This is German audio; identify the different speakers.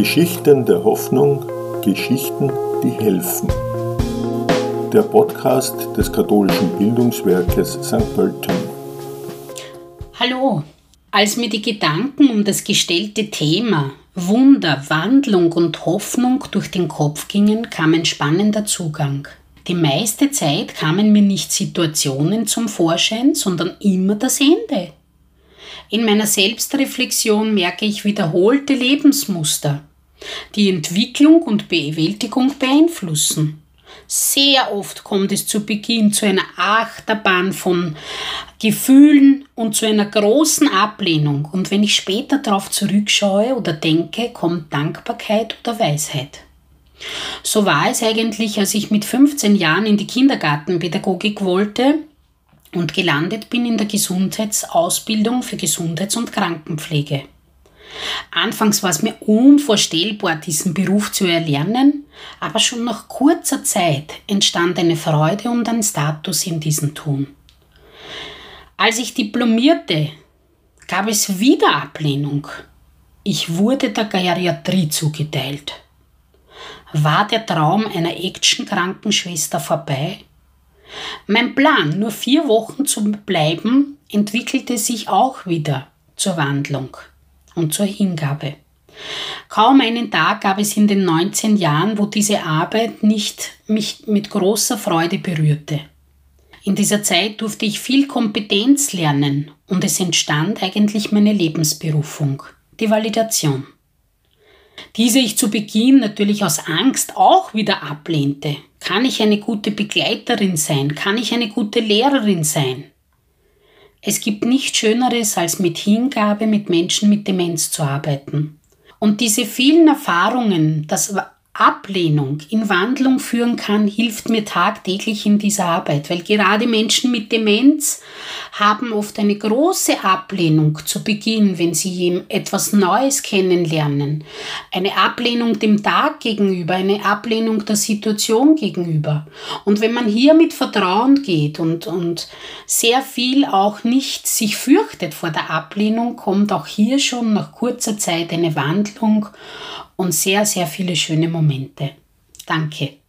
Speaker 1: Geschichten der Hoffnung, Geschichten, die helfen. Der Podcast des katholischen Bildungswerkes St. Pölten.
Speaker 2: Hallo, als mir die Gedanken um das gestellte Thema Wunder, Wandlung und Hoffnung durch den Kopf gingen, kam ein spannender Zugang. Die meiste Zeit kamen mir nicht Situationen zum Vorschein, sondern immer das Ende. In meiner Selbstreflexion merke ich wiederholte Lebensmuster, die Entwicklung und Bewältigung beeinflussen. Sehr oft kommt es zu Beginn zu einer Achterbahn von Gefühlen und zu einer großen Ablehnung. Und wenn ich später darauf zurückschaue oder denke, kommt Dankbarkeit oder Weisheit. So war es eigentlich, als ich mit 15 Jahren in die Kindergartenpädagogik wollte und gelandet bin in der Gesundheitsausbildung für Gesundheits- und Krankenpflege. Anfangs war es mir unvorstellbar, diesen Beruf zu erlernen, aber schon nach kurzer Zeit entstand eine Freude und ein Status in diesem Tun. Als ich diplomierte, gab es wieder Ablehnung. Ich wurde der Geriatrie zugeteilt. War der Traum einer Action-Krankenschwester vorbei? Mein Plan, nur vier Wochen zu bleiben, entwickelte sich auch wieder zur Wandlung und zur Hingabe. Kaum einen Tag gab es in den 19 Jahren, wo diese Arbeit nicht mich mit großer Freude berührte. In dieser Zeit durfte ich viel Kompetenz lernen und es entstand eigentlich meine Lebensberufung, die Validation. Diese ich zu Beginn natürlich aus Angst auch wieder ablehnte. Kann ich eine gute Begleiterin sein? Kann ich eine gute Lehrerin sein? Es gibt nichts Schöneres, als mit Hingabe mit Menschen mit Demenz zu arbeiten. Und diese vielen Erfahrungen, das Ablehnung in Wandlung führen kann, hilft mir tagtäglich in dieser Arbeit, weil gerade Menschen mit Demenz haben oft eine große Ablehnung zu Beginn, wenn sie etwas Neues kennenlernen. Eine Ablehnung dem Tag gegenüber, eine Ablehnung der Situation gegenüber. Und wenn man hier mit Vertrauen geht und, und sehr viel auch nicht sich fürchtet vor der Ablehnung, kommt auch hier schon nach kurzer Zeit eine Wandlung und sehr, sehr viele schöne Momente. Danke.